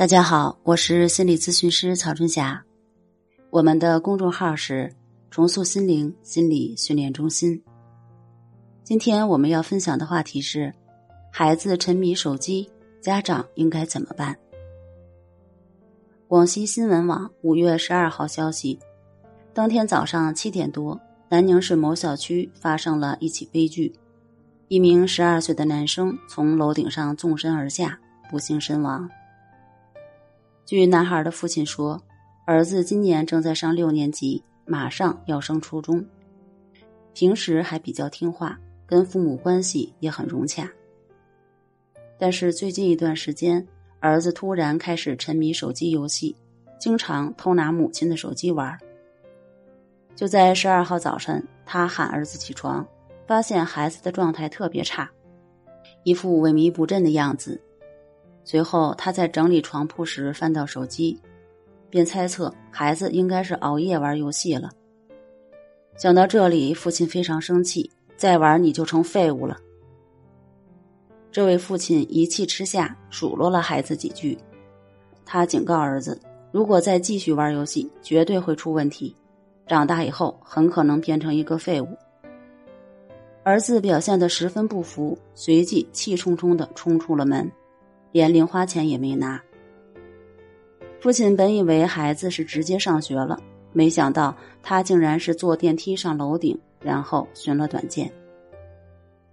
大家好，我是心理咨询师曹春霞，我们的公众号是“重塑心灵心理训练中心”。今天我们要分享的话题是：孩子沉迷手机，家长应该怎么办？广西新闻网五月十二号消息，当天早上七点多，南宁市某小区发生了一起悲剧，一名十二岁的男生从楼顶上纵身而下，不幸身亡。据男孩的父亲说，儿子今年正在上六年级，马上要升初中，平时还比较听话。跟父母关系也很融洽，但是最近一段时间，儿子突然开始沉迷手机游戏，经常偷拿母亲的手机玩。就在十二号早晨，他喊儿子起床，发现孩子的状态特别差，一副萎靡不振的样子。随后他在整理床铺时翻到手机，便猜测孩子应该是熬夜玩游戏了。想到这里，父亲非常生气。再玩你就成废物了。这位父亲一气之下数落了孩子几句，他警告儿子，如果再继续玩游戏，绝对会出问题，长大以后很可能变成一个废物。儿子表现的十分不服，随即气冲冲的冲出了门，连零花钱也没拿。父亲本以为孩子是直接上学了，没想到他竟然是坐电梯上楼顶。然后寻了短见。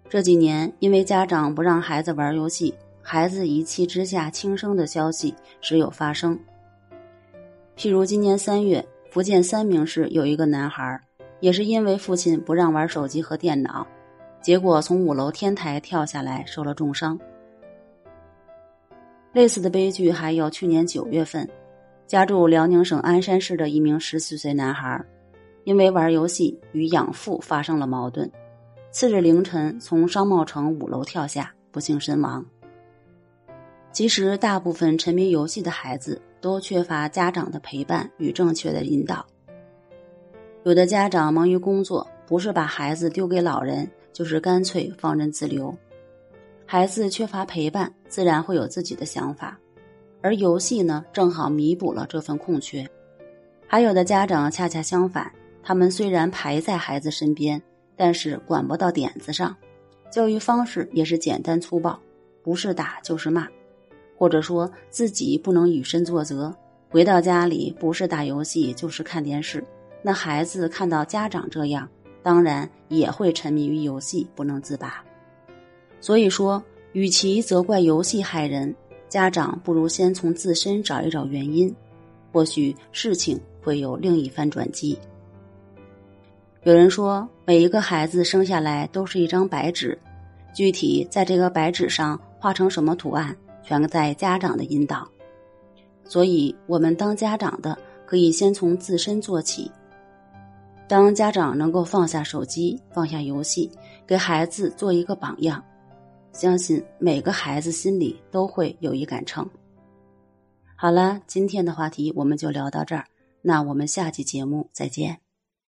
这几年，因为家长不让孩子玩游戏，孩子一气之下轻生的消息时有发生。譬如今年三月，福建三明市有一个男孩，也是因为父亲不让玩手机和电脑，结果从五楼天台跳下来，受了重伤。类似的悲剧还有去年九月份，家住辽宁省鞍山市的一名十四岁男孩。因为玩游戏与养父发生了矛盾，次日凌晨从商贸城五楼跳下，不幸身亡。其实，大部分沉迷游戏的孩子都缺乏家长的陪伴与正确的引导。有的家长忙于工作，不是把孩子丢给老人，就是干脆放任自流。孩子缺乏陪伴，自然会有自己的想法，而游戏呢，正好弥补了这份空缺。还有的家长恰恰相反。他们虽然排在孩子身边，但是管不到点子上，教育方式也是简单粗暴，不是打就是骂，或者说自己不能以身作则。回到家里不是打游戏就是看电视，那孩子看到家长这样，当然也会沉迷于游戏不能自拔。所以说，与其责怪游戏害人，家长不如先从自身找一找原因，或许事情会有另一番转机。有人说，每一个孩子生下来都是一张白纸，具体在这个白纸上画成什么图案，全在家长的引导。所以，我们当家长的可以先从自身做起。当家长能够放下手机、放下游戏，给孩子做一个榜样，相信每个孩子心里都会有一杆秤。好了，今天的话题我们就聊到这儿，那我们下期节目再见。